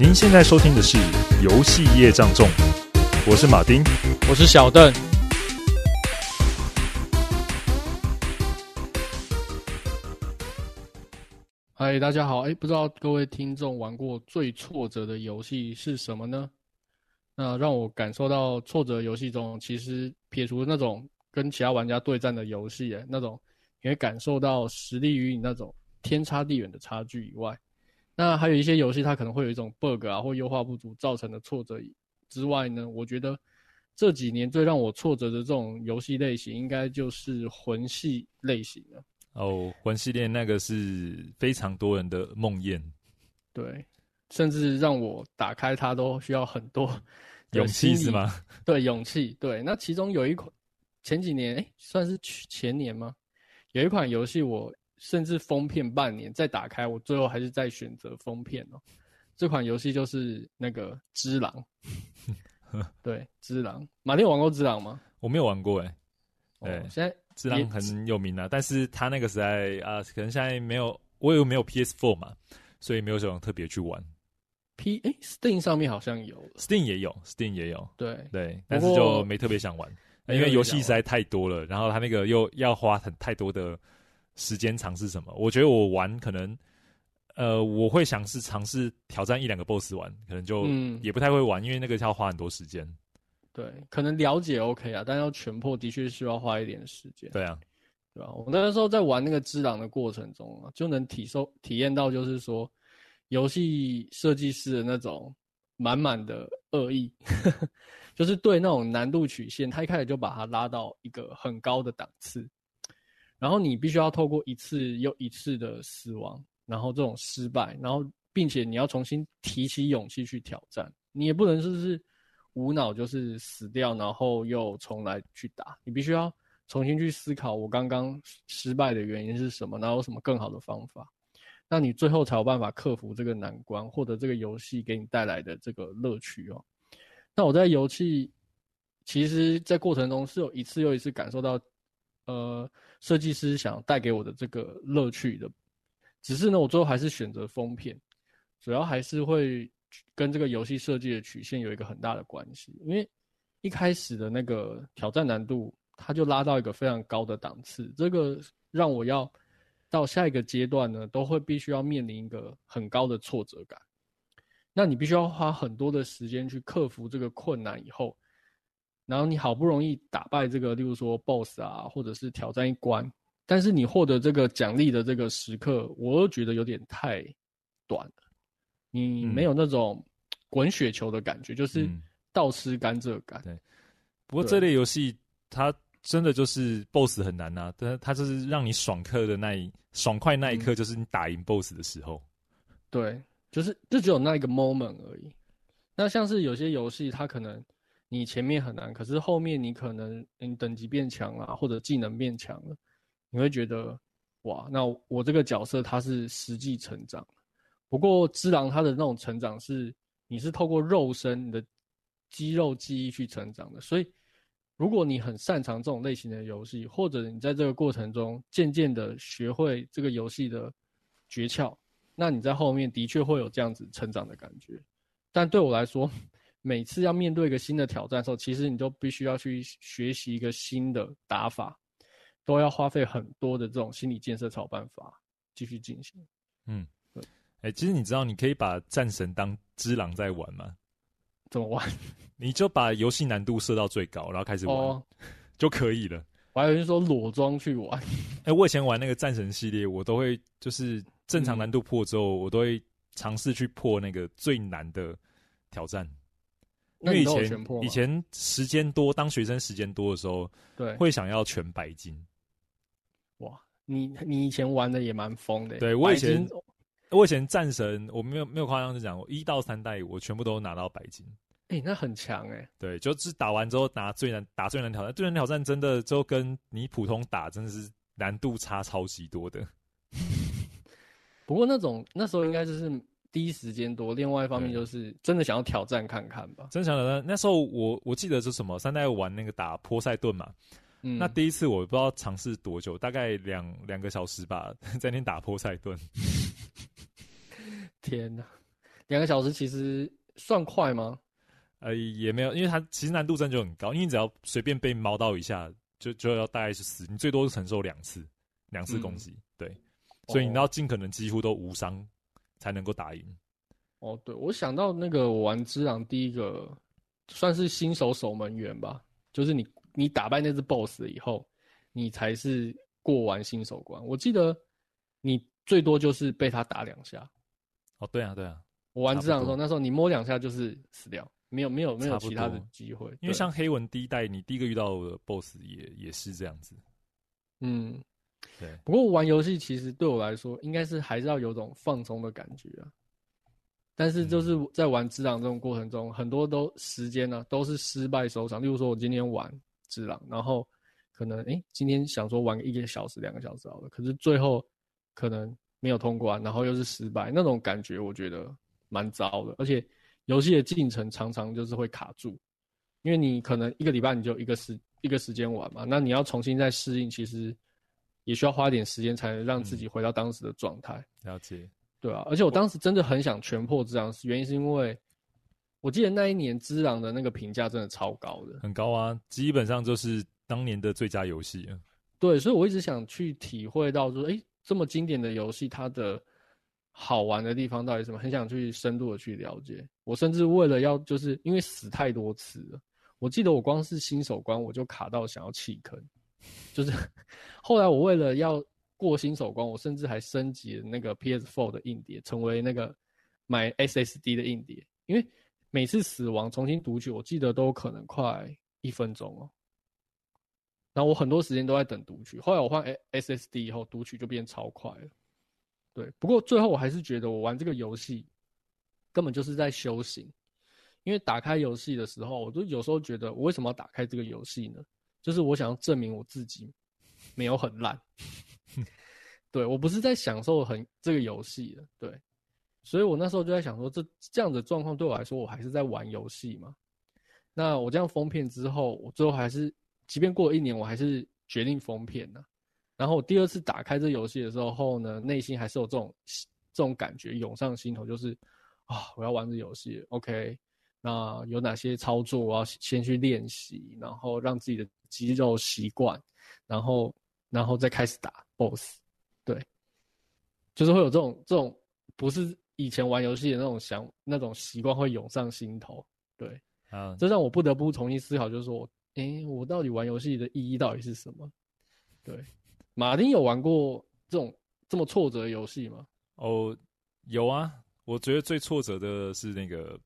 您现在收听的是《游戏业障重》，我是马丁，我是小邓。嗨，大家好！哎，不知道各位听众玩过最挫折的游戏是什么呢？那让我感受到挫折游戏中，其实撇除那种跟其他玩家对战的游戏，哎，那种你会感受到实力与你那种天差地远的差距以外，那还有一些游戏它可能会有一种 bug 啊或优化不足造成的挫折之外呢，我觉得这几年最让我挫折的这种游戏类型，应该就是魂系类型了。哦，魂系列那个是非常多人的梦魇，对，甚至让我打开它都需要很多勇气，是吗？对，勇气。对，那其中有一款前几年，哎、欸，算是前年吗？有一款游戏，我甚至封片半年再打开，我最后还是在选择封片哦。这款游戏就是那个《只狼》，对，《只狼》。马丁有玩过《只狼》吗？我没有玩过、欸，哎，对，现在。只狼很有名啊，但是他那个时代啊，可能现在没有，我有没有 PS4 嘛，所以没有什么特别去玩。P 哎、欸、，Steam 上面好像有，Steam 也有，Steam 也有，对对，但是就没特别想玩，因为游戏实在太多了，然后他那个又要花很太多的时间尝试什么，我觉得我玩可能，呃，我会想是尝试挑战一两个 BOSS 玩，可能就也不太会玩，嗯、因为那个要花很多时间。对，可能了解 OK 啊，但要全破的确需要花一点时间。对啊，对吧？我那个时候在玩那个《之狼》的过程中啊，就能体受体验到，就是说游戏设计师的那种满满的恶意，就是对那种难度曲线，他一开始就把它拉到一个很高的档次，然后你必须要透过一次又一次的死亡，然后这种失败，然后并且你要重新提起勇气去挑战，你也不能说是。无脑就是死掉，然后又重来去打。你必须要重新去思考，我刚刚失败的原因是什么，然后有什么更好的方法，那你最后才有办法克服这个难关，获得这个游戏给你带来的这个乐趣哦。那我在游戏，其实，在过程中是有一次又一次感受到，呃，设计师想带给我的这个乐趣的。只是呢，我最后还是选择封片，主要还是会。跟这个游戏设计的曲线有一个很大的关系，因为一开始的那个挑战难度，它就拉到一个非常高的档次，这个让我要到下一个阶段呢，都会必须要面临一个很高的挫折感。那你必须要花很多的时间去克服这个困难以后，然后你好不容易打败这个，例如说 BOSS 啊，或者是挑战一关，但是你获得这个奖励的这个时刻，我又觉得有点太短了。你没有那种滚雪球的感觉，嗯、就是倒吃甘蔗感。对，不过这类游戏它真的就是 BOSS 很难啊，但它就是让你爽刻的那一爽快那一刻，就是你打赢 BOSS 的时候。对，就是就只有那一个 moment 而已。那像是有些游戏，它可能你前面很难，可是后面你可能你等级变强了，或者技能变强了，你会觉得哇，那我这个角色它是实际成长。不过，只狼它的那种成长是，你是透过肉身、你的肌肉记忆去成长的。所以，如果你很擅长这种类型的游戏，或者你在这个过程中渐渐的学会这个游戏的诀窍，那你在后面的确会有这样子成长的感觉。但对我来说，每次要面对一个新的挑战的时候，其实你都必须要去学习一个新的打法，都要花费很多的这种心理建设才有办法继续进行。嗯。对哎、欸，其实你知道你可以把战神当只狼在玩吗？怎么玩？你就把游戏难度设到最高，然后开始玩、oh. 就可以了。我还以为说裸装去玩。哎、欸，我以前玩那个战神系列，我都会就是正常难度破之后，嗯、我都会尝试去破那个最难的挑战。因为以前以前时间多，当学生时间多的时候，对，会想要全白金。哇，你你以前玩的也蛮疯的。对，我以前。我以前战神，我没有没有夸张的讲，我一到三代我全部都拿到白金。哎、欸，那很强哎、欸。对，就是打完之后拿最难打最难挑战，最难挑战真的就跟你普通打真的是难度差超级多的。不过那种那时候应该就是第一时间多，另外一方面就是真的想要挑战看看吧。真想挑战，那时候我我记得是什么三代玩那个打波塞顿嘛。嗯，那第一次我不知道尝试多久，大概两两个小时吧，在那边打波塞顿。天呐，两个小时其实算快吗？呃，也没有，因为它其实难度真的就很高，因为你只要随便被猫到一下，就就要大概是死，你最多是承受两次，两次攻击，嗯、对，所以你要尽可能几乎都无伤才能够打赢。哦，对，我想到那个我玩之狼第一个算是新手守门员吧，就是你你打败那只 BOSS 以后，你才是过完新手关。我记得你最多就是被他打两下。哦，对啊，对啊，我玩之狼的时候，那时候你摸两下就是死掉。没有没有没有其他的机会，因为像黑文第一代，你第一个遇到的 BOSS 也也是这样子。嗯，对。不过玩游戏其实对我来说，应该是还是要有种放松的感觉啊。但是就是在玩只狼这种过程中，嗯、很多都时间呢、啊、都是失败收场。例如说，我今天玩只狼，然后可能诶今天想说玩个一个小时两个小时好了，可是最后可能没有通关，然后又是失败，那种感觉我觉得蛮糟的，而且。游戏的进程常常就是会卡住，因为你可能一个礼拜你就一个时一个时间玩嘛，那你要重新再适应，其实也需要花点时间才能让自己回到当时的状态。了解，对啊，而且我当时真的很想全破之狼，原因是因为我记得那一年之狼的那个评价真的超高的，很高啊，基本上就是当年的最佳游戏啊。对，所以我一直想去体会到说，诶，这么经典的游戏，它的。好玩的地方到底什么？很想去深度的去了解。我甚至为了要，就是因为死太多次了。我记得我光是新手关我就卡到想要弃坑，就是后来我为了要过新手关，我甚至还升级了那个 PS4 的硬碟，成为那个买 SSD 的硬碟。因为每次死亡重新读取，我记得都可能快一分钟哦。然后我很多时间都在等读取。后来我换 SSD 以后，读取就变超快了。对，不过最后我还是觉得我玩这个游戏根本就是在修行，因为打开游戏的时候，我都有时候觉得我为什么要打开这个游戏呢？就是我想要证明我自己没有很烂。对，我不是在享受很这个游戏的，对，所以我那时候就在想说，这这样的状况对我来说，我还是在玩游戏嘛。那我这样封片之后，我最后还是，即便过了一年，我还是决定封片呢。然后我第二次打开这游戏的时候呢，内心还是有这种这种感觉涌上心头，就是啊，我要玩这游戏，OK，那有哪些操作我要先去练习，然后让自己的肌肉习惯，然后然后再开始打 BOSS，对，就是会有这种这种不是以前玩游戏的那种想那种习惯会涌上心头，对，啊，这让我不得不重新思考，就是说，诶，我到底玩游戏的意义到底是什么？对。马丁有玩过这种这么挫折的游戏吗？哦，有啊。我觉得最挫折的是那个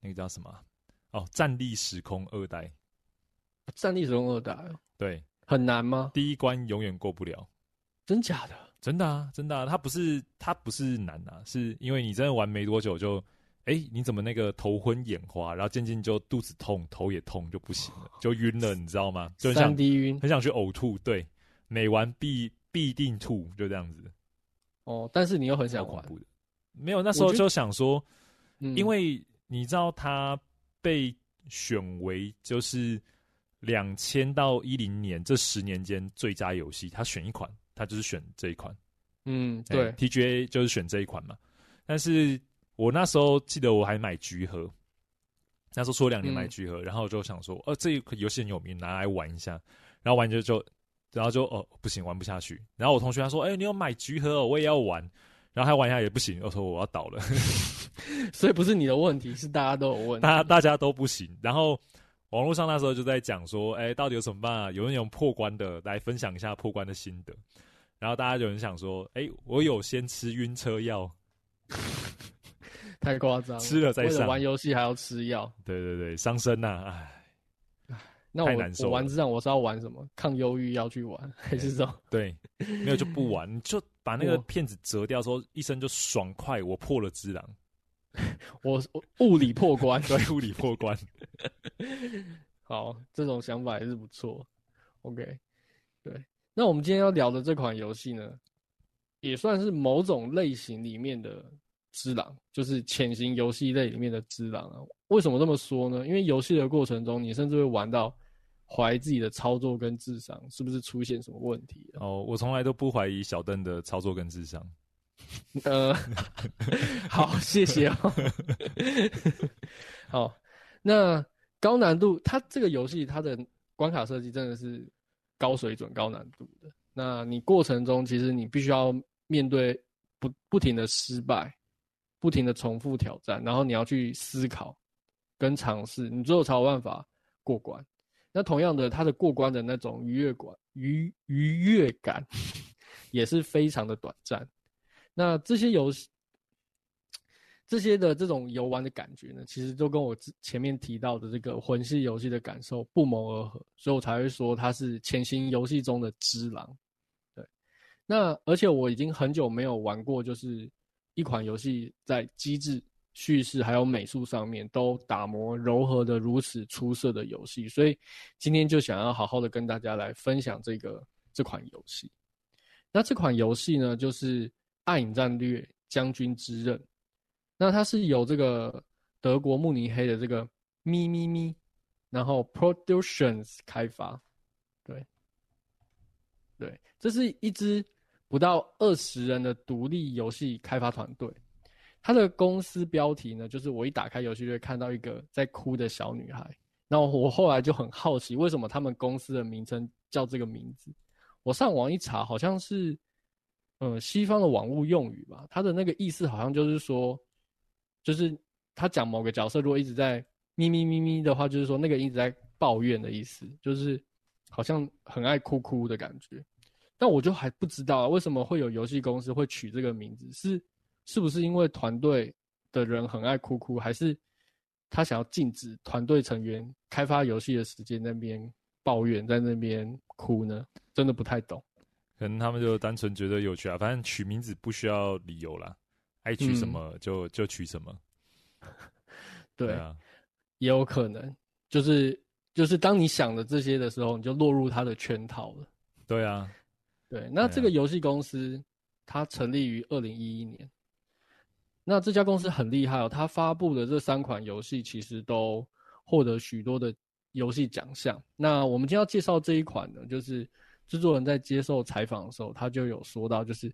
那个叫什么？哦，《战栗时空二代》。战栗时空二代，对，很难吗？第一关永远过不了。真假的？真的啊，真的啊。它不是它不是难啊，是因为你真的玩没多久就，哎，你怎么那个头昏眼花，然后渐渐就肚子痛，头也痛，就不行了，就晕了，你知道吗？就很想 3D 晕，很想去呕吐。对。每玩必必定吐，就这样子。哦，但是你又很想玩，没有那时候就想说，因为你知道他被选为就是两千到一零年这十年间最佳游戏，他选一款，他就是选这一款。嗯，对，TGA 就是选这一款嘛。但是我那时候记得我还买橘盒，那时候出了两年买橘盒，然后就想说，呃，这一款游戏很有名，拿来玩一下，然后玩就就。然后就哦不行，玩不下去。然后我同学他说：“哎、欸，你有买橘盒哦，我也要玩。”然后他玩一下也不行，我说我要倒了。所以不是你的问题，是大家都有问题。大家大家都不行。然后网络上那时候就在讲说：“哎、欸，到底有什么办法？有人有破关的来分享一下破关的心得。”然后大家有人想说：“哎、欸，我有先吃晕车药。”太夸张，吃了再上。玩游戏还要吃药？对对对，伤身呐、啊！哎。那我我玩这样，我是要玩什么？抗忧郁要去玩，还是说对，没有就不玩，你就把那个片子折掉，说一声就爽快，我破了之狼，我我物理破关，对，物理破关。好，这种想法还是不错。OK，对，那我们今天要聊的这款游戏呢，也算是某种类型里面的只狼，就是潜行游戏类里面的只狼啊。为什么这么说呢？因为游戏的过程中，你甚至会玩到。怀疑自己的操作跟智商是不是出现什么问题？哦，我从来都不怀疑小邓的操作跟智商。呃，好，谢谢哦。好，那高难度，它这个游戏它的关卡设计真的是高水准、高难度的。那你过程中其实你必须要面对不不停的失败，不停的重复挑战，然后你要去思考跟尝试，你最后才有办法过关。那同样的，它的过关的那种愉悦感、愉愉悦感 也是非常的短暂。那这些游戏，这些的这种游玩的感觉呢，其实都跟我前面提到的这个魂系游戏的感受不谋而合，所以我才会说它是潜行游戏中的只狼。对，那而且我已经很久没有玩过，就是一款游戏在机制、叙事还有美术上面都打磨柔和的如此出色的游戏，所以今天就想要好好的跟大家来分享这个这款游戏。那这款游戏呢，就是。《暗影战略：将军之刃》，那它是由这个德国慕尼黑的这个咪咪咪，然后 Productions 开发，对，对，这是一支不到二十人的独立游戏开发团队。它的公司标题呢，就是我一打开游戏就会看到一个在哭的小女孩。然后我后来就很好奇，为什么他们公司的名称叫这个名字？我上网一查，好像是。嗯，西方的网络用语吧，它的那个意思好像就是说，就是他讲某个角色如果一直在咪咪咪咪的话，就是说那个一直在抱怨的意思，就是好像很爱哭哭的感觉。但我就还不知道为什么会有游戏公司会取这个名字，是是不是因为团队的人很爱哭哭，还是他想要禁止团队成员开发游戏的时间那边抱怨，在那边哭呢？真的不太懂。可能他们就单纯觉得有趣啊，反正取名字不需要理由啦，爱取什么就、嗯、就取什么。对啊，也有可能，就是就是当你想的这些的时候，你就落入他的圈套了。对啊，对。那这个游戏公司它成立于二零一一年，那这家公司很厉害哦，它发布的这三款游戏其实都获得许多的游戏奖项。那我们今天要介绍这一款呢，就是。制作人在接受采访的时候，他就有说到，就是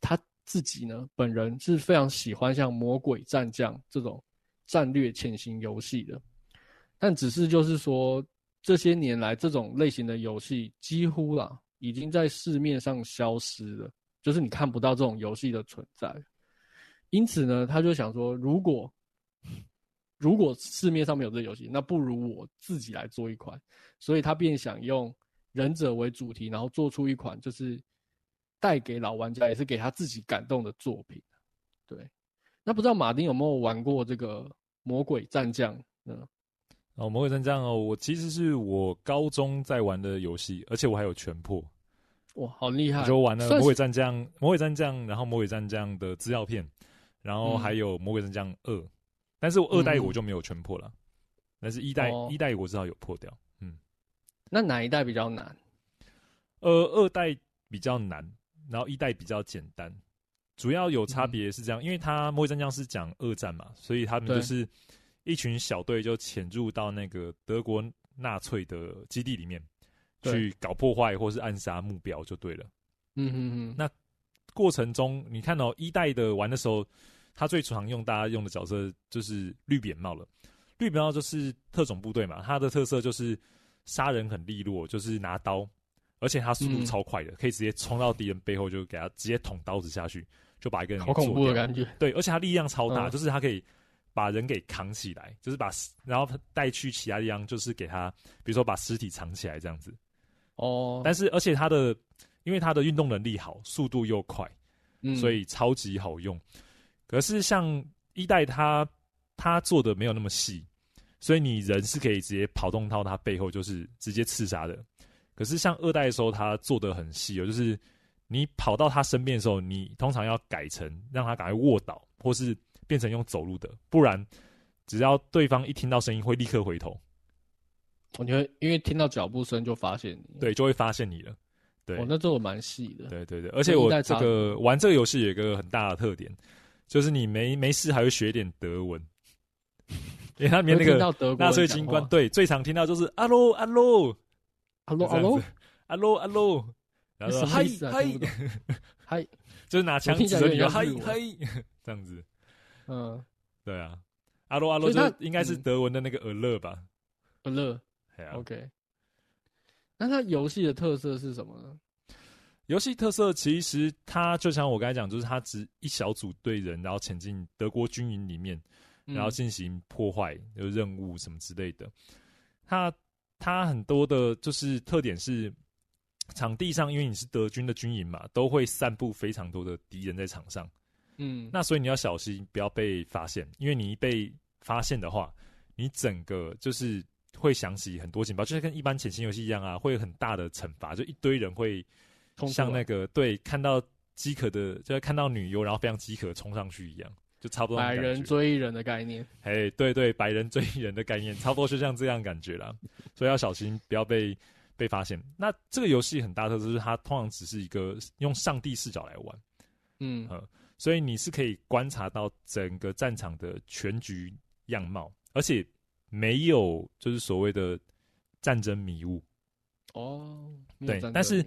他自己呢，本人是非常喜欢像《魔鬼战将》这种战略潜行游戏的，但只是就是说，这些年来这种类型的游戏几乎啦，已经在市面上消失了，就是你看不到这种游戏的存在。因此呢，他就想说，如果如果市面上没有这游戏，那不如我自己来做一款，所以他便想用。忍者为主题，然后做出一款就是带给老玩家，也是给他自己感动的作品。对，那不知道马丁有没有玩过这个《魔鬼战将》嗯？哦，《魔鬼战将》哦，我其实是我高中在玩的游戏，而且我还有全破。哇，好厉害！就玩了《魔鬼战将》《魔鬼战将》，然后《魔鬼战将》的资料片，然后还有《魔鬼战将二》，但是我二代我就没有全破了，嗯、但是一代、哦、一代我知道有破掉。那哪一代比较难？呃，二代比较难，然后一代比较简单。主要有差别是这样，嗯、因为他《末日战将》是讲二战嘛，所以他们就是一群小队就潜入到那个德国纳粹的基地里面去搞破坏或是暗杀目标就对了。嗯嗯嗯。那过程中，你看到一代的玩的时候，他最常用大家用的角色就是绿扁帽了。绿扁帽就是特种部队嘛，它的特色就是。杀人很利落，就是拿刀，而且他速度超快的，嗯、可以直接冲到敌人背后，就给他直接捅刀子下去，就把一个人。好恐怖的感觉。对，而且他力量超大，嗯、就是他可以把人给扛起来，就是把然后带去其他地方，就是给他，比如说把尸体藏起来这样子。哦。但是而且他的，因为他的运动能力好，速度又快，嗯，所以超级好用。可是像一代他他做的没有那么细。所以你人是可以直接跑动到他背后，就是直接刺杀的。可是像二代的时候，他做的很细哦，就是你跑到他身边的时候，你通常要改成让他赶快卧倒，或是变成用走路的，不然只要对方一听到声音，会立刻回头。我觉得，因为听到脚步声就发现你，对，就会发现你了。对，我、哦、那做的蛮细的。对对对，而且我这个玩这个游戏有一个很大的特点，就是你没没事还会学点德文。因为他里面那个纳粹军官，对，最常听到就是阿罗阿罗，阿罗阿罗阿罗阿罗，然后说嗨嗨嗨，就是拿枪指着你，嗨嗨，这样子。嗯，对啊，阿罗阿罗就应该是德文的那个 alert 吧？alert，对啊，OK。那它游戏的特色是什么呢？游戏特色其实它就像我刚才讲，就是它只一小组队人，然后前进德国军营里面，然后进行破坏有任务什么之类的。它它很多的就是特点是场地上，因为你是德军的军营嘛，都会散布非常多的敌人在场上。嗯，那所以你要小心，不要被发现，因为你一被发现的话，你整个就是会响起很多警报，就是跟一般潜行游戏一样啊，会有很大的惩罚，就一堆人会。像那个对，看到饥渴的，就是看到女优，然后非常饥渴冲上去一样，就差不多。百人追人的概念，哎，对对，百人追人的概念，差不多就像这样感觉啦。所以要小心，不要被被发现。那这个游戏很大特色，就是它通常只是一个用上帝视角来玩，嗯，所以你是可以观察到整个战场的全局样貌，而且没有就是所谓的战争迷雾。哦，对，但是。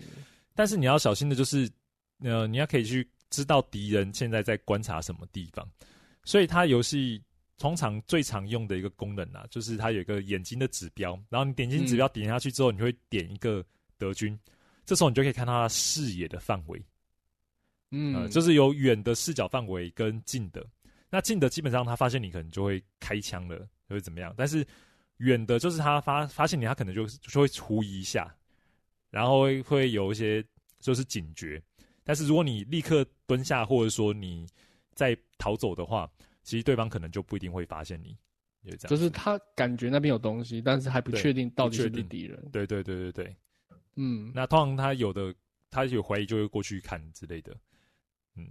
但是你要小心的就是，呃，你要可以去知道敌人现在在观察什么地方，所以它游戏通常最常用的一个功能啊，就是它有一个眼睛的指标，然后你点进指标点下去之后，你会点一个德军，这时候你就可以看到他视野的范围，嗯、呃，就是有远的视角范围跟近的，那近的基本上他发现你可能就会开枪了，会怎么样？但是远的，就是他发发现你，他可能就就会狐疑一下。然后会会有一些就是警觉，但是如果你立刻蹲下，或者说你再逃走的话，其实对方可能就不一定会发现你，就这样。就是他感觉那边有东西，但是还不确定到底是不是敌人。对对对对对，嗯，那通常他有的他有怀疑就会过去看之类的，嗯，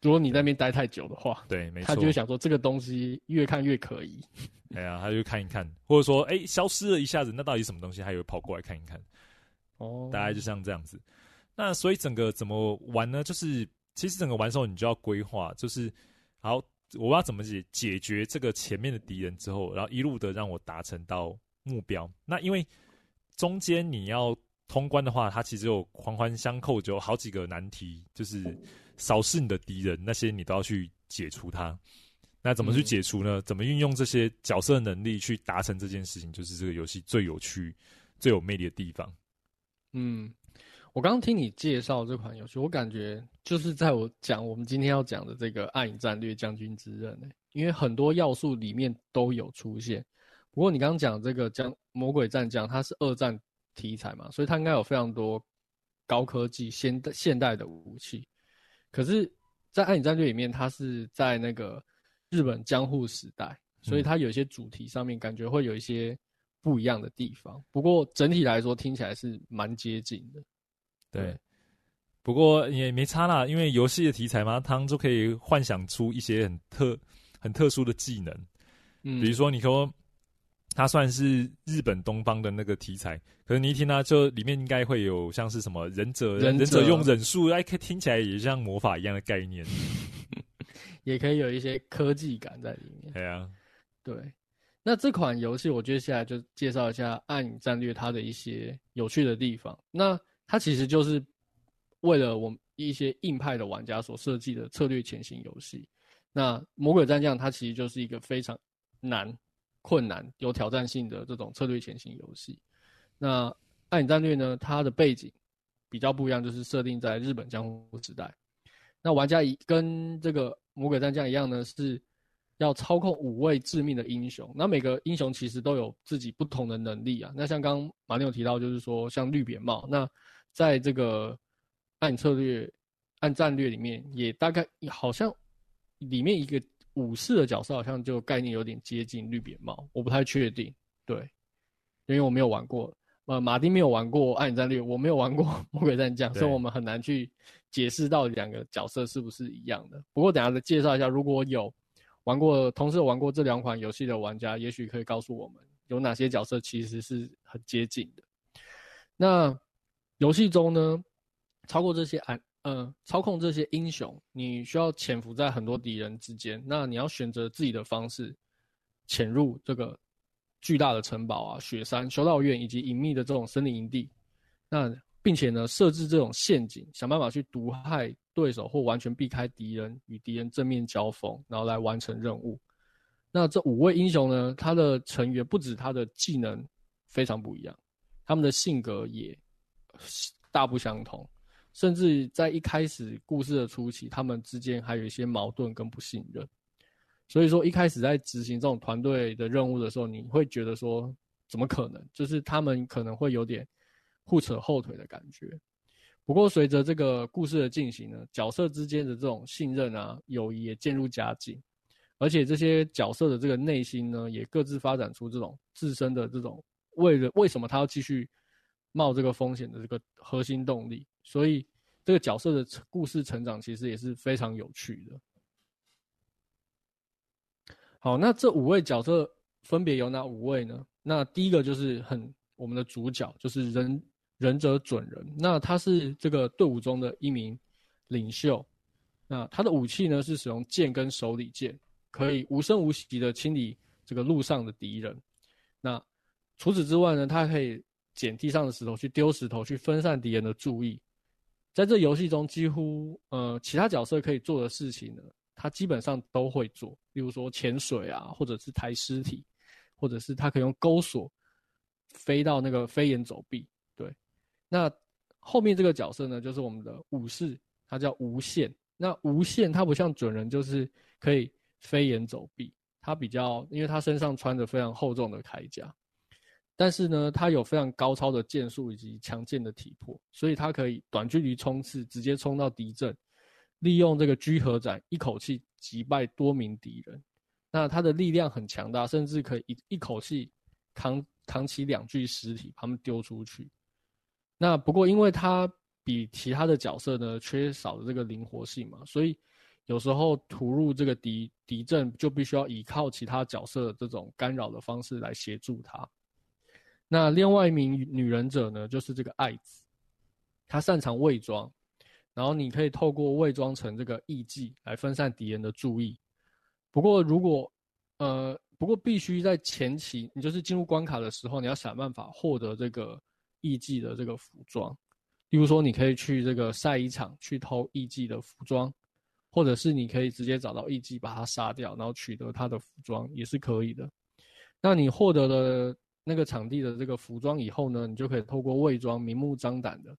如果你那边待太久的话，对，没错，他就会想说这个东西越看越可疑。哎呀，他就看一看，或者说哎消失了一下子，那到底什么东西？他也会跑过来看一看。哦，大概就像这样子。那所以整个怎么玩呢？就是其实整个玩的时候，你就要规划，就是好，我要怎么解解决这个前面的敌人之后，然后一路的让我达成到目标。那因为中间你要通关的话，它其实有环环相扣，就有好几个难题，就是扫视你的敌人，那些你都要去解除它。那怎么去解除呢？嗯、怎么运用这些角色能力去达成这件事情，就是这个游戏最有趣、最有魅力的地方。嗯，我刚刚听你介绍这款游戏，我感觉就是在我讲我们今天要讲的这个《暗影战略：将军之刃》呢，因为很多要素里面都有出现。不过你刚刚讲这个将魔鬼战将，它是二战题材嘛，所以它应该有非常多高科技、现代现代的武器。可是，在《暗影战略》里面，它是在那个日本江户时代，所以它有一些主题上面感觉会有一些。不一样的地方，不过整体来说听起来是蛮接近的。对，不过也没差啦，因为游戏的题材嘛，他们就可以幻想出一些很特、很特殊的技能。嗯，比如说你说它算是日本东方的那个题材，可是你一听它就里面应该会有像是什么忍者、忍者，忍者用忍术，哎，听起来也像魔法一样的概念，也可以有一些科技感在里面。对啊，对。那这款游戏，我接下来就介绍一下《暗影战略》它的一些有趣的地方。那它其实就是为了我们一些硬派的玩家所设计的策略潜行游戏。那《魔鬼战将》它其实就是一个非常难、困难、有挑战性的这种策略潜行游戏。那《暗影战略》呢，它的背景比较不一样，就是设定在日本江户时代。那玩家一跟这个《魔鬼战将》一样呢，是。要操控五位致命的英雄，那每个英雄其实都有自己不同的能力啊。那像刚马丁有提到，就是说像绿扁帽，那在这个暗策略、暗战略里面，也大概好像里面一个武士的角色，好像就概念有点接近绿扁帽，我不太确定，对，因为我没有玩过，呃，马丁没有玩过暗影战略，我没有玩过魔鬼战将，所以我们很难去解释到两个角色是不是一样的。不过等下再介绍一下，如果有。玩过，同时有玩过这两款游戏的玩家，也许可以告诉我们有哪些角色其实是很接近的。那游戏中呢，超过这些暗，呃，操控这些英雄，你需要潜伏在很多敌人之间。那你要选择自己的方式潜入这个巨大的城堡啊、雪山、修道院以及隐秘的这种森林营地。那并且呢，设置这种陷阱，想办法去毒害对手或完全避开敌人，与敌人正面交锋，然后来完成任务。那这五位英雄呢，他的成员不止他的技能非常不一样，他们的性格也大不相同，甚至在一开始故事的初期，他们之间还有一些矛盾跟不信任。所以说，一开始在执行这种团队的任务的时候，你会觉得说，怎么可能？就是他们可能会有点互扯后腿的感觉。不过，随着这个故事的进行呢，角色之间的这种信任啊、友谊也渐入佳境，而且这些角色的这个内心呢，也各自发展出这种自身的这种为了为什么他要继续冒这个风险的这个核心动力。所以，这个角色的故事成长其实也是非常有趣的。好，那这五位角色分别有哪五位呢？那第一个就是很我们的主角，就是人。忍者准人，那他是这个队伍中的一名领袖。那他的武器呢，是使用剑跟手里剑，可以无声无息的清理这个路上的敌人。那除此之外呢，他可以捡地上的石头去丢石头，去分散敌人的注意。在这游戏中，几乎呃其他角色可以做的事情呢，他基本上都会做。例如说潜水啊，或者是抬尸体，或者是他可以用钩索飞到那个飞檐走壁。对那后面这个角色呢，就是我们的武士，他叫无限。那无限他不像准人，就是可以飞檐走壁，他比较，因为他身上穿着非常厚重的铠甲，但是呢，他有非常高超的剑术以及强健的体魄，所以他可以短距离冲刺，直接冲到敌阵，利用这个居合斩一口气击败多名敌人。那他的力量很强大，甚至可以一一口气扛扛起两具尸体，把他们丢出去。那不过，因为他比其他的角色呢缺少了这个灵活性嘛，所以有时候突入这个敌敌阵就必须要依靠其他角色的这种干扰的方式来协助他。那另外一名女忍者呢，就是这个爱子，她擅长伪装，然后你可以透过伪装成这个艺伎来分散敌人的注意。不过如果呃，不过必须在前期，你就是进入关卡的时候，你要想办法获得这个。艺伎的这个服装，例如说，你可以去这个晒衣场去偷艺伎的服装，或者是你可以直接找到艺伎把他杀掉，然后取得他的服装也是可以的。那你获得了那个场地的这个服装以后呢，你就可以透过伪装明目张胆的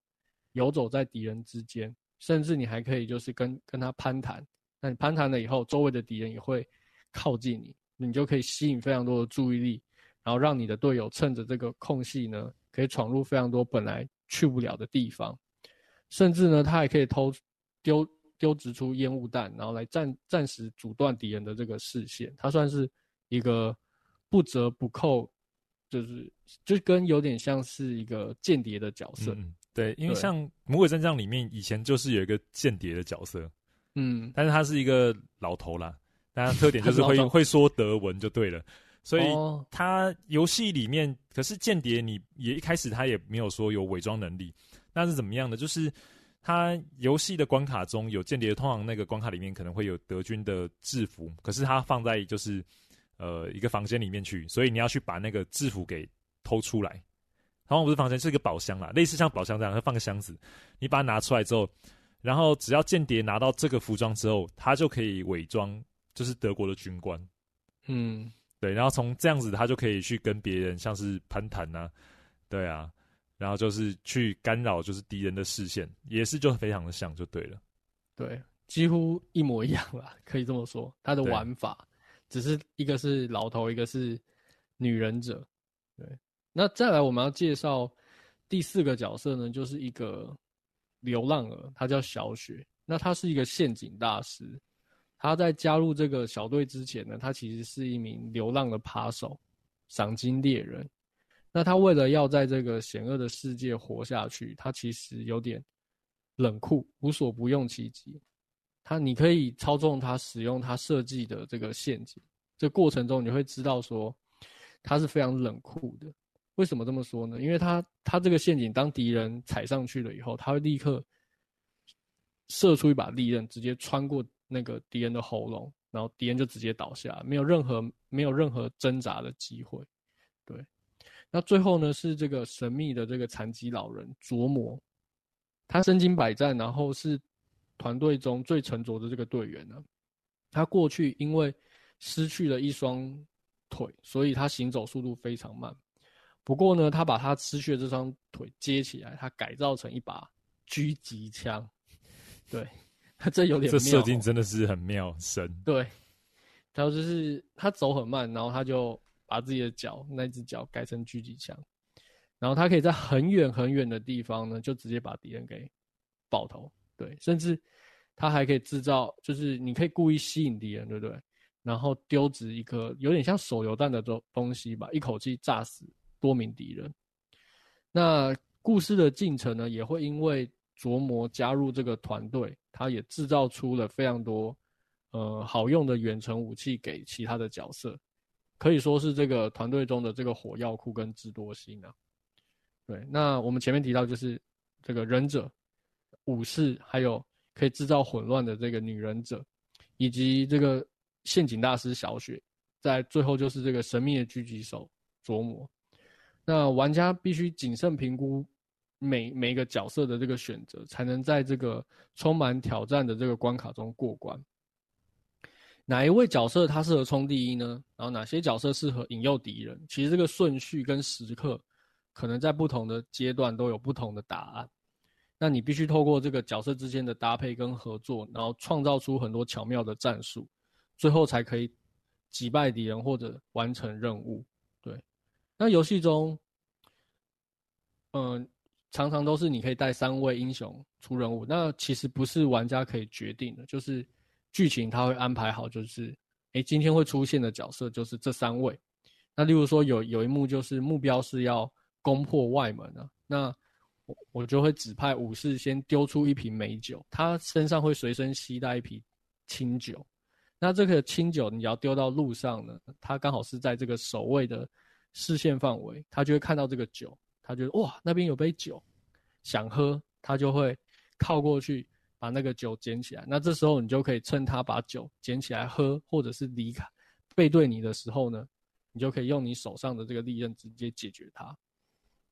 游走在敌人之间，甚至你还可以就是跟跟他攀谈。那你攀谈了以后，周围的敌人也会靠近你，你就可以吸引非常多的注意力，然后让你的队友趁着这个空隙呢。可以闯入非常多本来去不了的地方，甚至呢，他还可以偷丢丢掷出烟雾弹，然后来暂暂时阻断敌人的这个视线。他算是一个不折不扣，就是就跟有点像是一个间谍的角色。嗯，对，因为像《魔鬼战将》里面以前就是有一个间谍的角色，嗯，但是他是一个老头啦，但他特点就 是会会说德文就对了。所以他游戏里面，可是间谍，你也一开始他也没有说有伪装能力，那是怎么样的？就是他游戏的关卡中有间谍，通常那个关卡里面可能会有德军的制服，可是他放在就是呃一个房间里面去，所以你要去把那个制服给偷出来。然后不是房间，是一个宝箱啦，类似像宝箱这样，它放个箱子，你把它拿出来之后，然后只要间谍拿到这个服装之后，他就可以伪装就是德国的军官，嗯。对，然后从这样子，他就可以去跟别人像是攀谈呐，对啊，然后就是去干扰就是敌人的视线，也是就非常的像，就对了。对，几乎一模一样吧，可以这么说。他的玩法只是一个是老头，一个是女忍者。对，那再来我们要介绍第四个角色呢，就是一个流浪儿，他叫小雪。那他是一个陷阱大师。他在加入这个小队之前呢，他其实是一名流浪的扒手、赏金猎人。那他为了要在这个险恶的世界活下去，他其实有点冷酷，无所不用其极。他，你可以操纵他，使用他设计的这个陷阱。这过程中，你会知道说他是非常冷酷的。为什么这么说呢？因为他他这个陷阱，当敌人踩上去了以后，他会立刻射出一把利刃，直接穿过。那个敌人的喉咙，然后敌人就直接倒下，没有任何没有任何挣扎的机会。对，那最后呢，是这个神秘的这个残疾老人琢磨，他身经百战，然后是团队中最沉着的这个队员呢，他过去因为失去了一双腿，所以他行走速度非常慢。不过呢，他把他失去的这双腿接起来，他改造成一把狙击枪。对，他 这有点妙，这设定真的是很妙神。对，然后就是他走很慢，然后他就把自己的脚那只脚改成狙击枪，然后他可以在很远很远的地方呢，就直接把敌人给爆头。对，甚至他还可以制造，就是你可以故意吸引敌人，对不对？然后丢掷一颗有点像手榴弹的东东西吧，一口气炸死多名敌人。那故事的进程呢，也会因为琢磨加入这个团队，他也制造出了非常多呃好用的远程武器给其他的角色，可以说是这个团队中的这个火药库跟智多星啊。对，那我们前面提到就是这个忍者、武士，还有可以制造混乱的这个女忍者，以及这个。陷阱大师小雪，在最后就是这个神秘的狙击手琢磨。那玩家必须谨慎评估每每一个角色的这个选择，才能在这个充满挑战的这个关卡中过关。哪一位角色他适合冲第一呢？然后哪些角色适合引诱敌人？其实这个顺序跟时刻，可能在不同的阶段都有不同的答案。那你必须透过这个角色之间的搭配跟合作，然后创造出很多巧妙的战术。最后才可以击败敌人或者完成任务。对，那游戏中，嗯、常常都是你可以带三位英雄出任务。那其实不是玩家可以决定的，就是剧情他会安排好，就是哎、今天会出现的角色就是这三位。那例如说有有一幕就是目标是要攻破外门啊，那我就会指派武士先丢出一瓶美酒，他身上会随身携带一瓶清酒。那这个清酒你要丢到路上呢，他刚好是在这个守卫的视线范围，他就会看到这个酒，他觉得哇，那边有杯酒，想喝，他就会靠过去把那个酒捡起来。那这时候你就可以趁他把酒捡起来喝，或者是离开背对你的时候呢，你就可以用你手上的这个利刃直接解决他。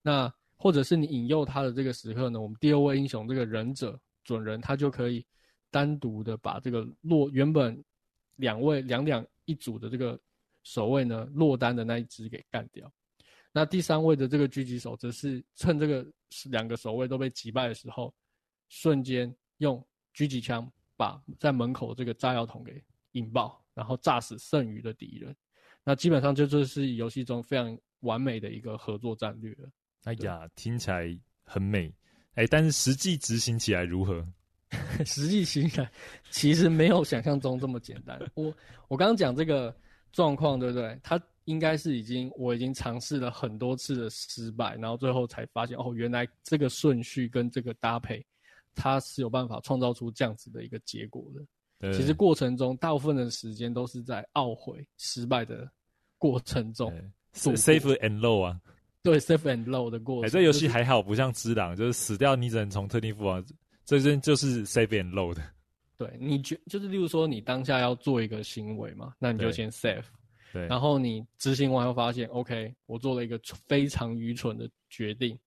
那或者是你引诱他的这个时刻呢，我们第二位英雄这个忍者准人，他就可以单独的把这个落原本。两位两两一组的这个守卫呢，落单的那一只给干掉。那第三位的这个狙击手，则是趁这个两个守卫都被击败的时候，瞬间用狙击枪把在门口这个炸药桶给引爆，然后炸死剩余的敌人。那基本上就这是游戏中非常完美的一个合作战略了。哎呀，听起来很美，哎，但是实际执行起来如何？实际行起来其实没有想象中这么简单。我我刚刚讲这个状况，对不对？他应该是已经我已经尝试了很多次的失败，然后最后才发现哦，原来这个顺序跟这个搭配，它是有办法创造出这样子的一个结果的。其实过程中大部分的时间都是在懊悔失败的过程中，save and load 啊，对，save and load 的过程。哎、欸，这游戏还好，不像《只狼》，就是死掉你只能从特定副王。这真就是 save and load，对，你觉就是例如说你当下要做一个行为嘛，那你就先 save，对，然后你执行完后发现，OK，我做了一个非常愚蠢的决定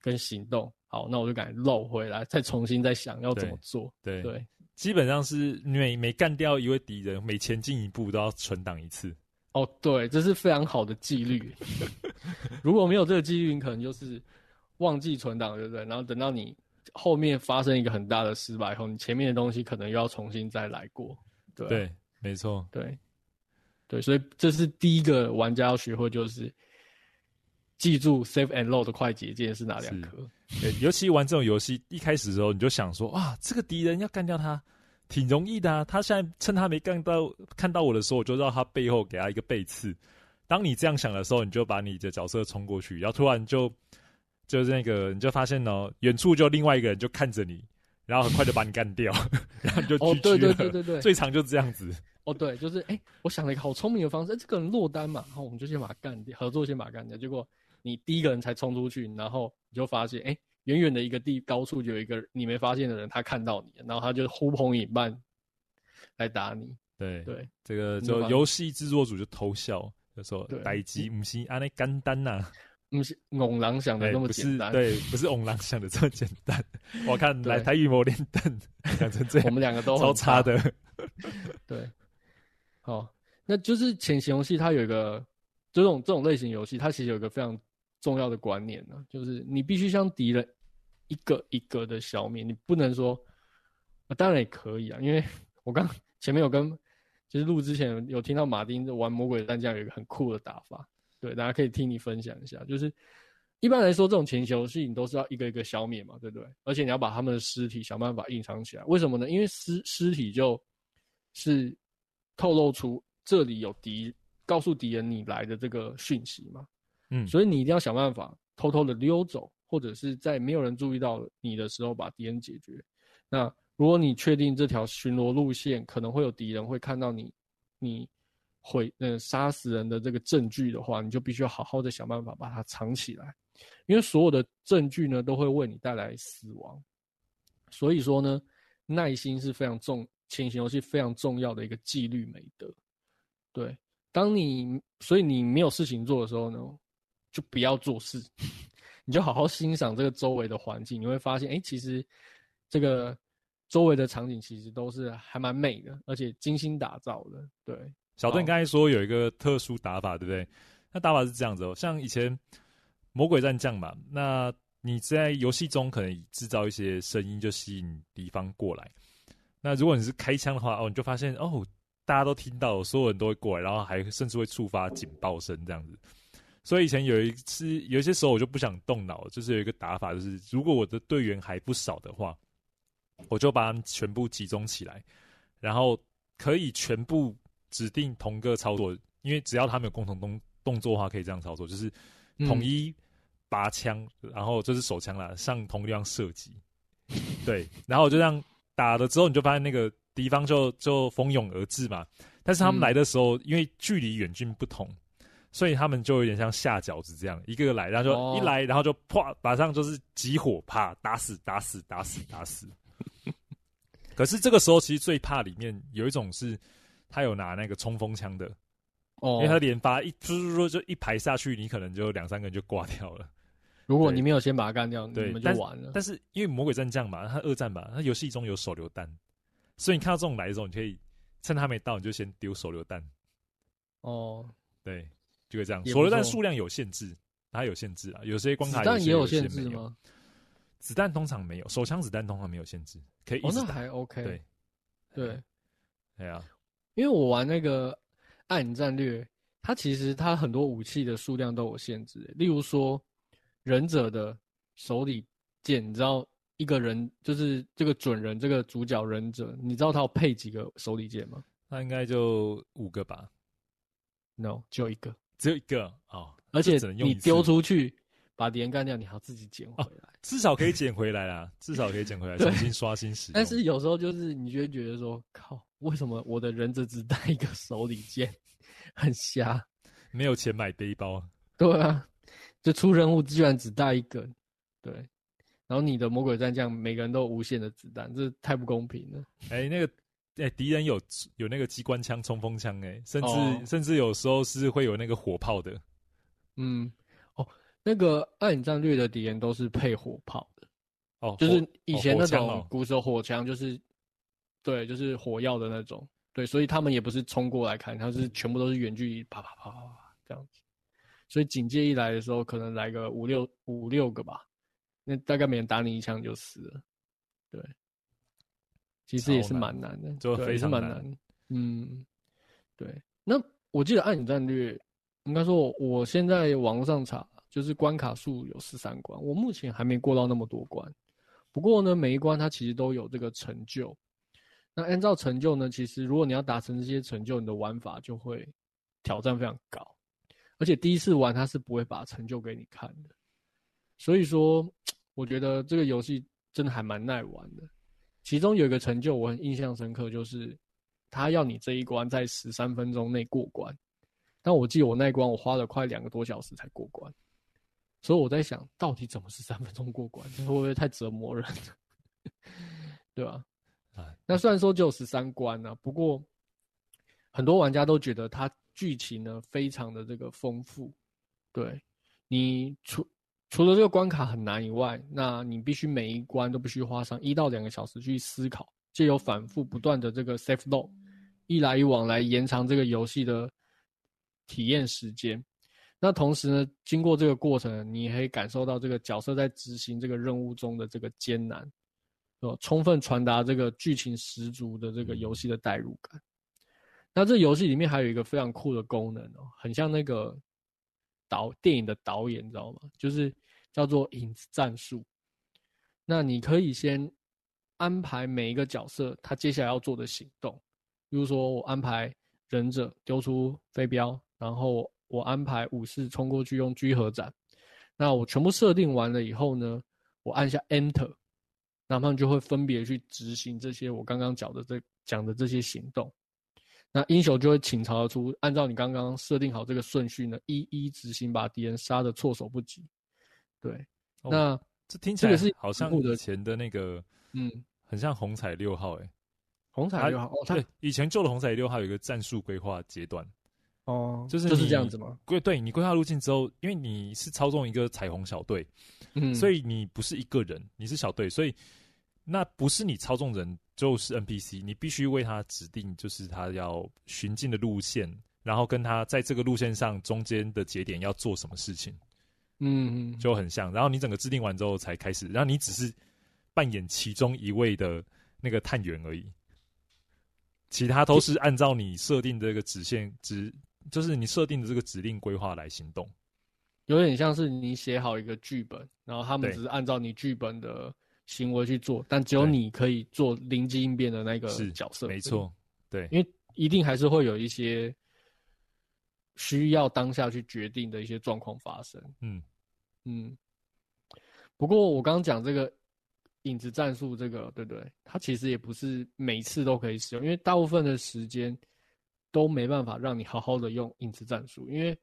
跟行动，好，那我就赶紧 load 回来，再重新再想要怎么做，对，对，基本上是每每干掉一位敌人，每前进一步都要存档一次。哦，对，这是非常好的纪律，如果没有这个纪律，你可能就是忘记存档，对不对？然后等到你。后面发生一个很大的失败后，你前面的东西可能又要重新再来过。对，对，没错，对，对，所以这是第一个玩家要学会，就是记住 save and load 的快捷键是哪两颗。对，尤其玩这种游戏，一开始的时候你就想说，哇，这个敌人要干掉他，挺容易的啊。他现在趁他没干到看到我的时候，我就绕他背后给他一个背刺。当你这样想的时候，你就把你的角色冲过去，然后突然就。就是那个，你就发现哦，远处就另外一个人就看着你，然后很快就把你干掉，然后你就哦，对对对对对，最长就是这样子。哦，对，就是哎，我想了一个好聪明的方式，这个人落单嘛，然后我们就先把他干掉，合作先把他干掉。结果你第一个人才冲出去，然后你就发现，哎，远远的一个地高处就有一个你没发现的人，他看到你，然后他就呼朋引伴来打你。对对，这个就游戏制作组就偷笑，就说：“代志不是按呢简单呐。”不是翁狼想的那么简单，对，不是翁狼想的这么简单。我看来台语魔连灯讲成这样，我们两个都超差的。对，好，那就是潜行游戏，它有一个这种这种类型游戏，它其实有一个非常重要的观念呢，就是你必须像敌人一个一个的消灭，你不能说，啊、当然也可以啊，因为 我刚前面有跟就是录之前有听到马丁玩魔鬼战将有一个很酷的打法，对，大家可以听你分享一下，就是一般来说这种潜行游戏你都是要一个一个消灭嘛，对不对？而且你要把他们的尸体想办法隐藏起来，为什么呢？因为尸尸体就是透露出这里有敌，告诉敌人你来的这个讯息嘛。嗯，所以你一定要想办法偷偷的溜走，或者是在没有人注意到你的时候把敌人解决。那如果你确定这条巡逻路线可能会有敌人会看到你，你会呃杀死人的这个证据的话，你就必须要好好的想办法把它藏起来，因为所有的证据呢都会为你带来死亡。所以说呢，耐心是非常重，潜行游戏非常重要的一个纪律美德。对，当你所以你没有事情做的时候呢，就不要做事，你就好好欣赏这个周围的环境，你会发现，哎、欸，其实这个周围的场景其实都是还蛮美的，而且精心打造的。对，小邓刚才说有一个特殊打法，对不对？那打法是这样子哦，像以前魔鬼战将嘛，那你在游戏中可能制造一些声音，就吸引敌方过来。那如果你是开枪的话，哦，你就发现哦，大家都听到，所有人都会过来，然后还甚至会触发警报声这样子。所以以前有一次，有一些时候我就不想动脑，就是有一个打法，就是如果我的队员还不少的话，我就把他们全部集中起来，然后可以全部指定同个操作，因为只要他们有共同动动作的话，可以这样操作，就是统一拔枪，然后就是手枪啦，向同一地方射击，对，然后我就这样打了之后，你就发现那个敌方就就蜂拥而至嘛，但是他们来的时候，因为距离远近不同。所以他们就有点像下饺子这样，一个个来，然后就一来，然后就啪，马上就是集火，啪，打死，打死，打死，打死。可是这个时候，其实最怕里面有一种是，他有拿那个冲锋枪的，哦，因为他连发一，就是说就一排下去，你可能就两三个人就挂掉了。如果你没有先把他干掉，对，你们就完了。但是，但是因为魔鬼战将嘛，他二战嘛，他游戏中有手榴弹，所以你看到这种来的时候，你可以趁他没到，你就先丢手榴弹。哦，对。就会这样，手榴弹数量有限制，它有限制啊。有些光卡也有限制吗？子弹通常没有，手枪子弹通常没有限制，可以一直。哦，那还 OK。对，对，对啊。因为我玩那个《暗影战略》，它其实它很多武器的数量都有限制。例如说，忍者的手里剑，你知道一个人就是这个准人，这个主角忍者，你知道他要配几个手里剑吗？那应该就五个吧？No，就一个。只有一个哦，而且你丢出去把敌人干掉，你还要自己捡回来，哦，至少可以捡回来啦，至少可以捡回来，重新刷新使用。但是有时候就是你就会觉得说，靠，为什么我的忍者只带一个手里剑，很瞎，没有钱买背包。对啊，就出任务居然只带一个，对，然后你的魔鬼战将每个人都有无限的子弹，这太不公平了。哎、欸，那个。哎，敌人有有那个机关枪、冲锋枪，哎，甚至、哦、甚至有时候是会有那个火炮的。嗯，哦，那个暗影战略的敌人都是配火炮的。哦，就是以前那种古时候火枪，就是、对，就是火药的那种。对，所以他们也不是冲过来看，他是全部都是远距离啪啪啪啪啪这样子。所以警戒一来的时候，可能来个五六五六个吧，那大概每人打你一枪就死了。对。其实也是蛮难的，就非常难，蛮难。嗯，对。那我记得《暗影战略》，应该说我，我现在网络上查，就是关卡数有十三关，我目前还没过到那么多关。不过呢，每一关它其实都有这个成就。那按照成就呢，其实如果你要达成这些成就，你的玩法就会挑战非常高。而且第一次玩，它是不会把成就给你看的。所以说，我觉得这个游戏真的还蛮耐玩的。其中有一个成就我很印象深刻，就是他要你这一关在十三分钟内过关，但我记得我那一关我花了快两个多小时才过关，所以我在想到底怎么十三分钟过关，会不会太折磨人了？对吧？啊，那虽然说只有十三关啊，不过很多玩家都觉得它剧情呢非常的这个丰富，对，你除除了这个关卡很难以外，那你必须每一关都必须花上一到两个小时去思考，借由反复不断的这个 save load，一来一往来延长这个游戏的体验时间。那同时呢，经过这个过程，你也可以感受到这个角色在执行这个任务中的这个艰难，哦，充分传达这个剧情十足的这个游戏的代入感。那这游戏里面还有一个非常酷的功能哦，很像那个导电影的导演，你知道吗？就是叫做影子战术。那你可以先安排每一个角色他接下来要做的行动，比如说我安排忍者丢出飞镖，然后。我安排武士冲过去用居合斩，那我全部设定完了以后呢，我按下 Enter，那他们就会分别去执行这些我刚刚讲的这讲的这些行动，那英雄就会倾巢而出，按照你刚刚设定好这个顺序呢，一一执行，把敌人杀的措手不及。对，哦、那这听起来是好像以前的那个，嗯，很像红彩六号、欸，哎，红彩六号，哦，对，以前旧的红彩六号有一个战术规划阶段。哦，就是就是这样子吗？规，对你规划路径之后，因为你是操纵一个彩虹小队，嗯，所以你不是一个人，你是小队，所以那不是你操纵人就是 NPC，你必须为他指定就是他要寻进的路线，然后跟他在这个路线上中间的节点要做什么事情，嗯嗯，就很像。然后你整个制定完之后才开始，然后你只是扮演其中一位的那个探员而已，其他都是按照你设定的这个指线指。就是你设定的这个指令规划来行动，有点像是你写好一个剧本，然后他们只是按照你剧本的行为去做，但只有你可以做灵机应变的那个角色。没错，对，因为一定还是会有一些需要当下去决定的一些状况发生。嗯嗯。不过我刚刚讲这个影子战术，这个对不对？它其实也不是每次都可以使用，因为大部分的时间。都没办法让你好好的用影子战术，因为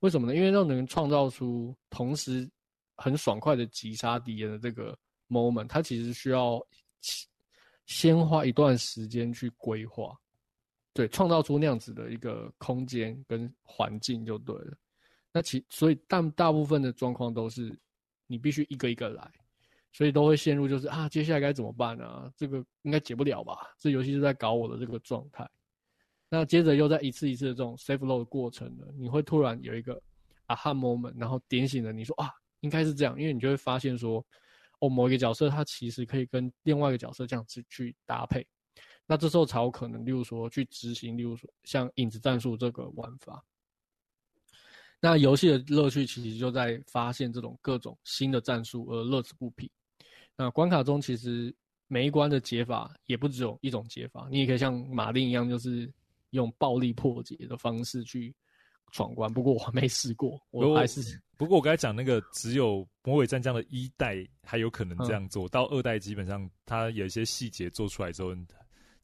为什么呢？因为那能创造出同时很爽快的击杀敌人的这个 moment，它其实需要先花一段时间去规划，对，创造出那样子的一个空间跟环境就对了。那其所以大大部分的状况都是你必须一个一个来，所以都会陷入就是啊，接下来该怎么办啊？这个应该解不了吧？这游戏是在搞我的这个状态。那接着又在一次一次的这种 save load 的过程呢，你会突然有一个 aha moment，然后点醒了你说啊，应该是这样，因为你就会发现说，哦，某一个角色他其实可以跟另外一个角色这样子去搭配，那这时候才有可能，例如说去执行，例如说像影子战术这个玩法。那游戏的乐趣其实就在发现这种各种新的战术而乐此不疲。那关卡中其实每一关的解法也不只有一种解法，你也可以像马丁一样，就是。用暴力破解的方式去闯关，不过我还没试过，我还是。不过我刚才讲那个只有魔鬼战将的一代还有可能这样做，嗯、到二代基本上它有一些细节做出来之后，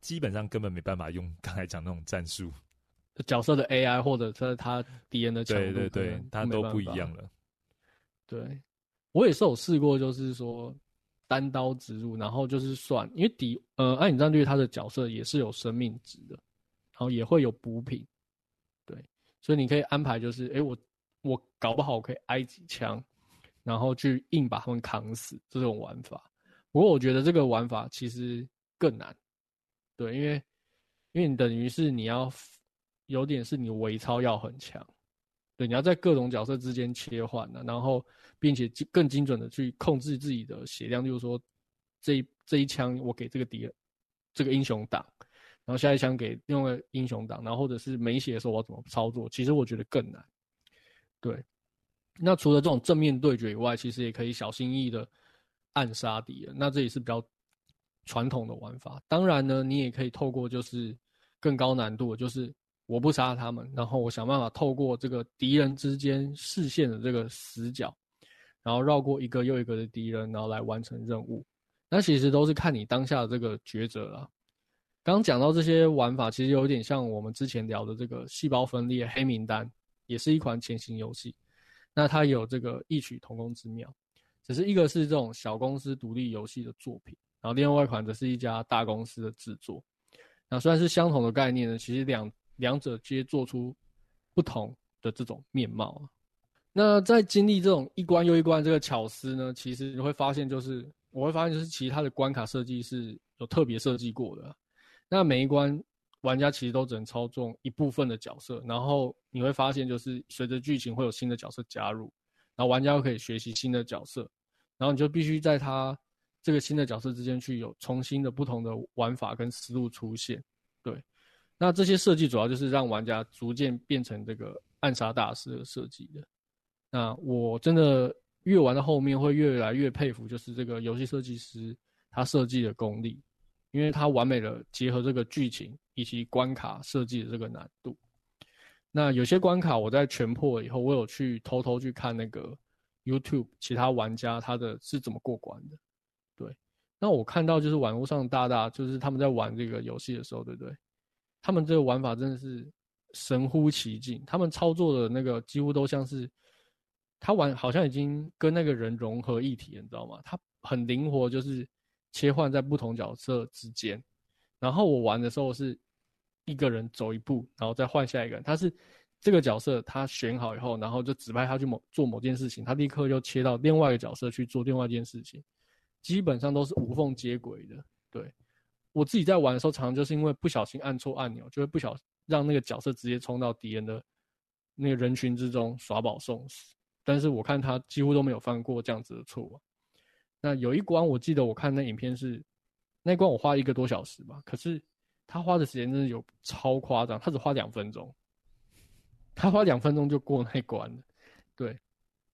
基本上根本没办法用刚才讲那种战术。角色的 AI 或者是他敌人的强度，对对对，它都不一样了。对，我也是有试过，就是说单刀直入，然后就是算，因为敌呃暗影战队他的角色也是有生命值的。然后也会有补品，对，所以你可以安排，就是，诶，我我搞不好我可以挨几枪，然后去硬把他们扛死这种玩法。不过我觉得这个玩法其实更难，对，因为因为你等于是你要有点是你微操要很强，对，你要在各种角色之间切换的，然后并且更精准的去控制自己的血量，就是说这一这一枪我给这个敌人这个英雄打。然后下一枪给另外英雄挡，然后或者是没血的时候我怎么操作？其实我觉得更难。对，那除了这种正面对决以外，其实也可以小心翼翼的暗杀敌人。那这也是比较传统的玩法。当然呢，你也可以透过就是更高难度，就是我不杀他们，然后我想办法透过这个敌人之间视线的这个死角，然后绕过一个又一个的敌人，然后来完成任务。那其实都是看你当下的这个抉择了。刚讲到这些玩法，其实有点像我们之前聊的这个细胞分裂黑名单，也是一款潜行游戏。那它有这个异曲同工之妙，只是一个是这种小公司独立游戏的作品，然后另外一款则是一家大公司的制作。那虽然是相同的概念呢，其实两两者皆做出不同的这种面貌啊。那在经历这种一关又一关这个巧思呢，其实你会发现，就是我会发现，就是其他的关卡设计是有特别设计过的。那每一关玩家其实都只能操纵一部分的角色，然后你会发现，就是随着剧情会有新的角色加入，然后玩家又可以学习新的角色，然后你就必须在他这个新的角色之间去有重新的不同的玩法跟思路出现。对，那这些设计主要就是让玩家逐渐变成这个暗杀大师的设计的。那我真的越玩到后面会越来越佩服，就是这个游戏设计师他设计的功力，因为他完美的结合这个剧情以及关卡设计的这个难度。那有些关卡我在全破以后，我有去偷偷去看那个 YouTube 其他玩家他的是怎么过关的。对，那我看到就是网络上大大就是他们在玩这个游戏的时候，对不对？他们这个玩法真的是神乎其技，他们操作的那个几乎都像是。他玩好像已经跟那个人融合一体，你知道吗？他很灵活，就是切换在不同角色之间。然后我玩的时候是一个人走一步，然后再换下一个人。他是这个角色，他选好以后，然后就指派他去某做某件事情，他立刻就切到另外一个角色去做另外一件事情，基本上都是无缝接轨的。对，我自己在玩的时候，常常就是因为不小心按错按钮，就会不小让那个角色直接冲到敌人的那个人群之中耍宝送死。但是我看他几乎都没有犯过这样子的错误。那有一关我记得我看那影片是，那一关我花一个多小时吧，可是他花的时间真的有超夸张，他只花两分钟，他花两分钟就过那一关了。对，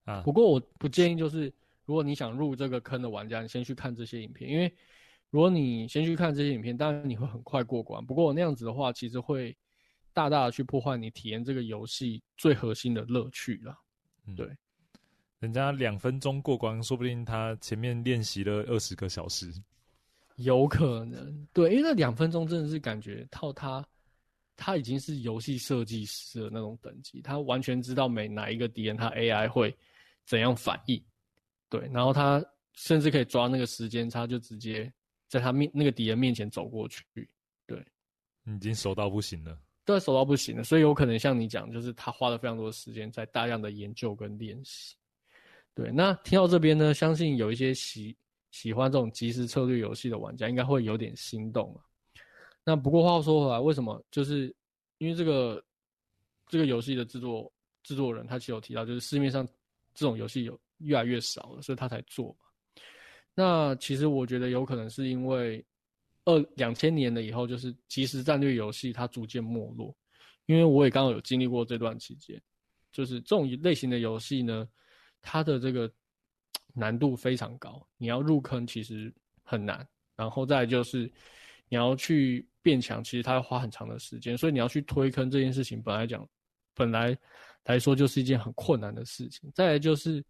啊，不过我不建议就是如果你想入这个坑的玩家，你先去看这些影片，因为如果你先去看这些影片，当然你会很快过关。不过那样子的话，其实会大大的去破坏你体验这个游戏最核心的乐趣了。嗯，对。人家两分钟过关，说不定他前面练习了二十个小时，有可能。对，因为那两分钟真的是感觉到他，他已经是游戏设计师的那种等级，他完全知道每哪一个敌人他 AI 会怎样反应。对，然后他甚至可以抓那个时间差，就直接在他面那个敌人面前走过去。对，已经熟到不行了，对，熟到不行了。所以有可能像你讲，就是他花了非常多的时间在大量的研究跟练习。对，那听到这边呢，相信有一些喜喜欢这种即时策略游戏的玩家，应该会有点心动了。那不过话说回来，为什么？就是因为这个这个游戏的制作制作人，他其实有提到，就是市面上这种游戏有越来越少了，所以他才做嘛。那其实我觉得有可能是因为二两千年了以后，就是即时战略游戏它逐渐没落。因为我也刚好有经历过这段期间，就是这种类型的游戏呢。它的这个难度非常高，你要入坑其实很难。然后再就是你要去变强，其实它要花很长的时间。所以你要去推坑这件事情，本来讲本来来说就是一件很困难的事情。再来就是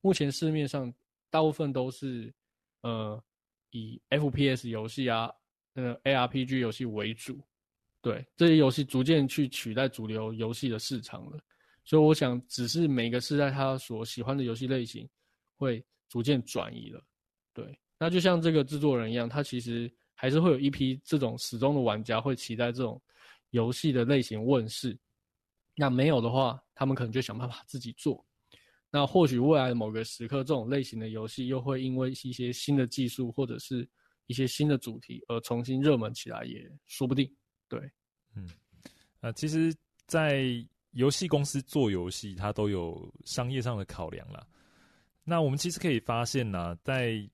目前市面上大部分都是呃以 FPS 游戏啊，呃 ARPG 游戏为主，对这些游戏逐渐去取代主流游戏的市场了。所以我想，只是每个世代他所喜欢的游戏类型会逐渐转移了，对。那就像这个制作人一样，他其实还是会有一批这种始终的玩家会期待这种游戏的类型问世。那没有的话，他们可能就想办法自己做。那或许未来的某个时刻，这种类型的游戏又会因为一些新的技术或者是一些新的主题而重新热门起来，也说不定。对，嗯，啊，其实，在游戏公司做游戏，它都有商业上的考量啦。那我们其实可以发现呢、啊，在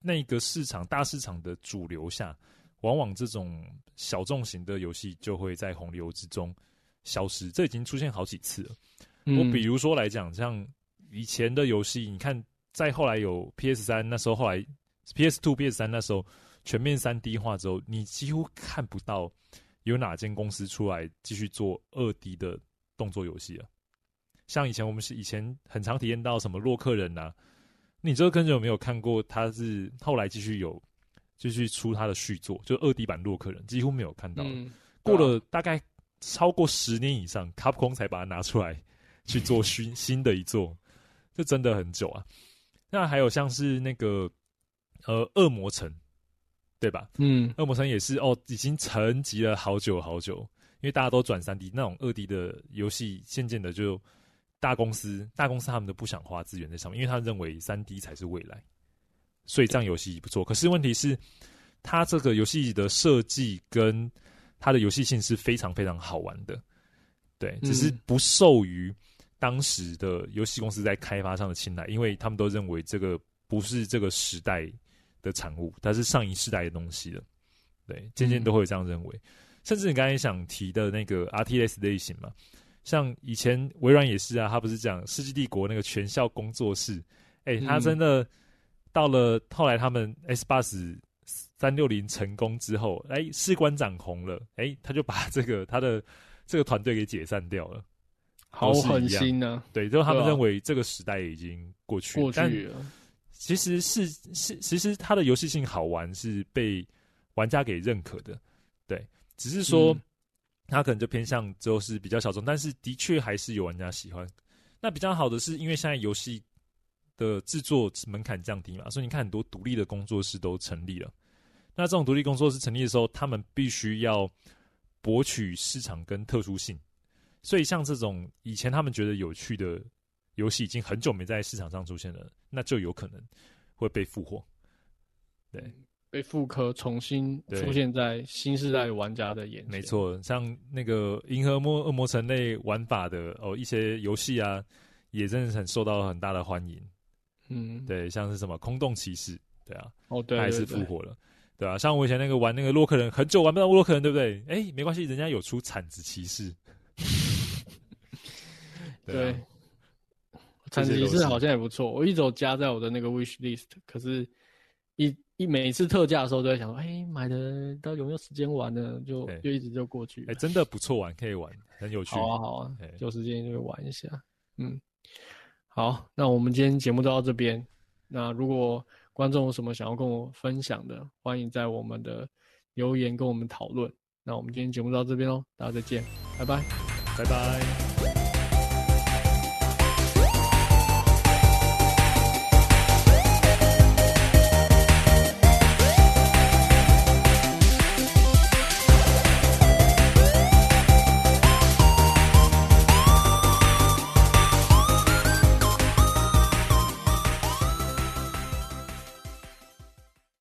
那个市场大市场的主流下，往往这种小众型的游戏就会在洪流之中消失。这已经出现好几次了。嗯、我比如说来讲，像以前的游戏，你看，再后来有 PS 三，那时候后来 PS Two、PS 三那时候全面三 D 化之后，你几乎看不到有哪间公司出来继续做二 D 的。动作游戏啊，像以前我们是以前很常体验到什么洛克人呐，你这个坑有没有看过？他是后来继续有继续出他的续作，就二 D 版洛克人，几乎没有看到。嗯、过了大概超过十年以上，卡普空才把它拿出来去做新新的一作，这真的很久啊。那还有像是那个呃恶魔城，对吧？嗯，恶魔城也是哦，已经沉寂了好久好久。因为大家都转三 D，那种二 D 的游戏渐渐的就大公司，大公司他们都不想花资源在上面，因为他认为三 D 才是未来，所以这样游戏不错。可是问题是，它这个游戏的设计跟它的游戏性是非常非常好玩的，对，只是不受于当时的游戏公司在开发上的青睐，因为他们都认为这个不是这个时代的产物，它是上一世代的东西了。对，渐渐都会有这样认为。甚至你刚才想提的那个 RTS 类型嘛。像以前微软也是啊，他不是讲《世纪帝国》那个全校工作室，哎、欸，他真的到了后来他们 S 八十三六零成功之后，哎、欸，士官长红了，哎、欸，他就把这个他的这个团队给解散掉了，好狠心呢、啊。对，就他们认为这个时代已经过去了。过去了。其实是是，其实它的游戏性好玩是被玩家给认可的，对，只是说。嗯它可能就偏向就是比较小众，但是的确还是有玩家喜欢。那比较好的是，因为现在游戏的制作门槛降低嘛，所以你看很多独立的工作室都成立了。那这种独立工作室成立的时候，他们必须要博取市场跟特殊性。所以像这种以前他们觉得有趣的游戏，已经很久没在市场上出现了，那就有可能会被复活。对。被复刻，重新出现在新时代玩家的眼前。没错，像那个《银河魔恶魔城》类玩法的哦，一些游戏啊，也真的很受到很大的欢迎。嗯，对，像是什么《空洞骑士》，对啊，哦，对，还是复活了，对啊，像我以前那个玩那个洛克人，很久玩不到洛克人，对不对？哎，没关系，人家有出铲子骑士。对，铲子骑士好像也不错，我一直有加在我的那个 wish list，可是一。一每次特价的时候都在想说，哎、欸，买的到底有没有时间玩呢？就就一直就过去。哎、欸，真的不错玩，可以玩，很有趣。好啊，好啊，有时间就会玩一下。嗯，好，那我们今天节目就到这边。那如果观众有什么想要跟我分享的，欢迎在我们的留言跟我们讨论。那我们今天节目到这边喽，大家再见，拜拜，拜拜。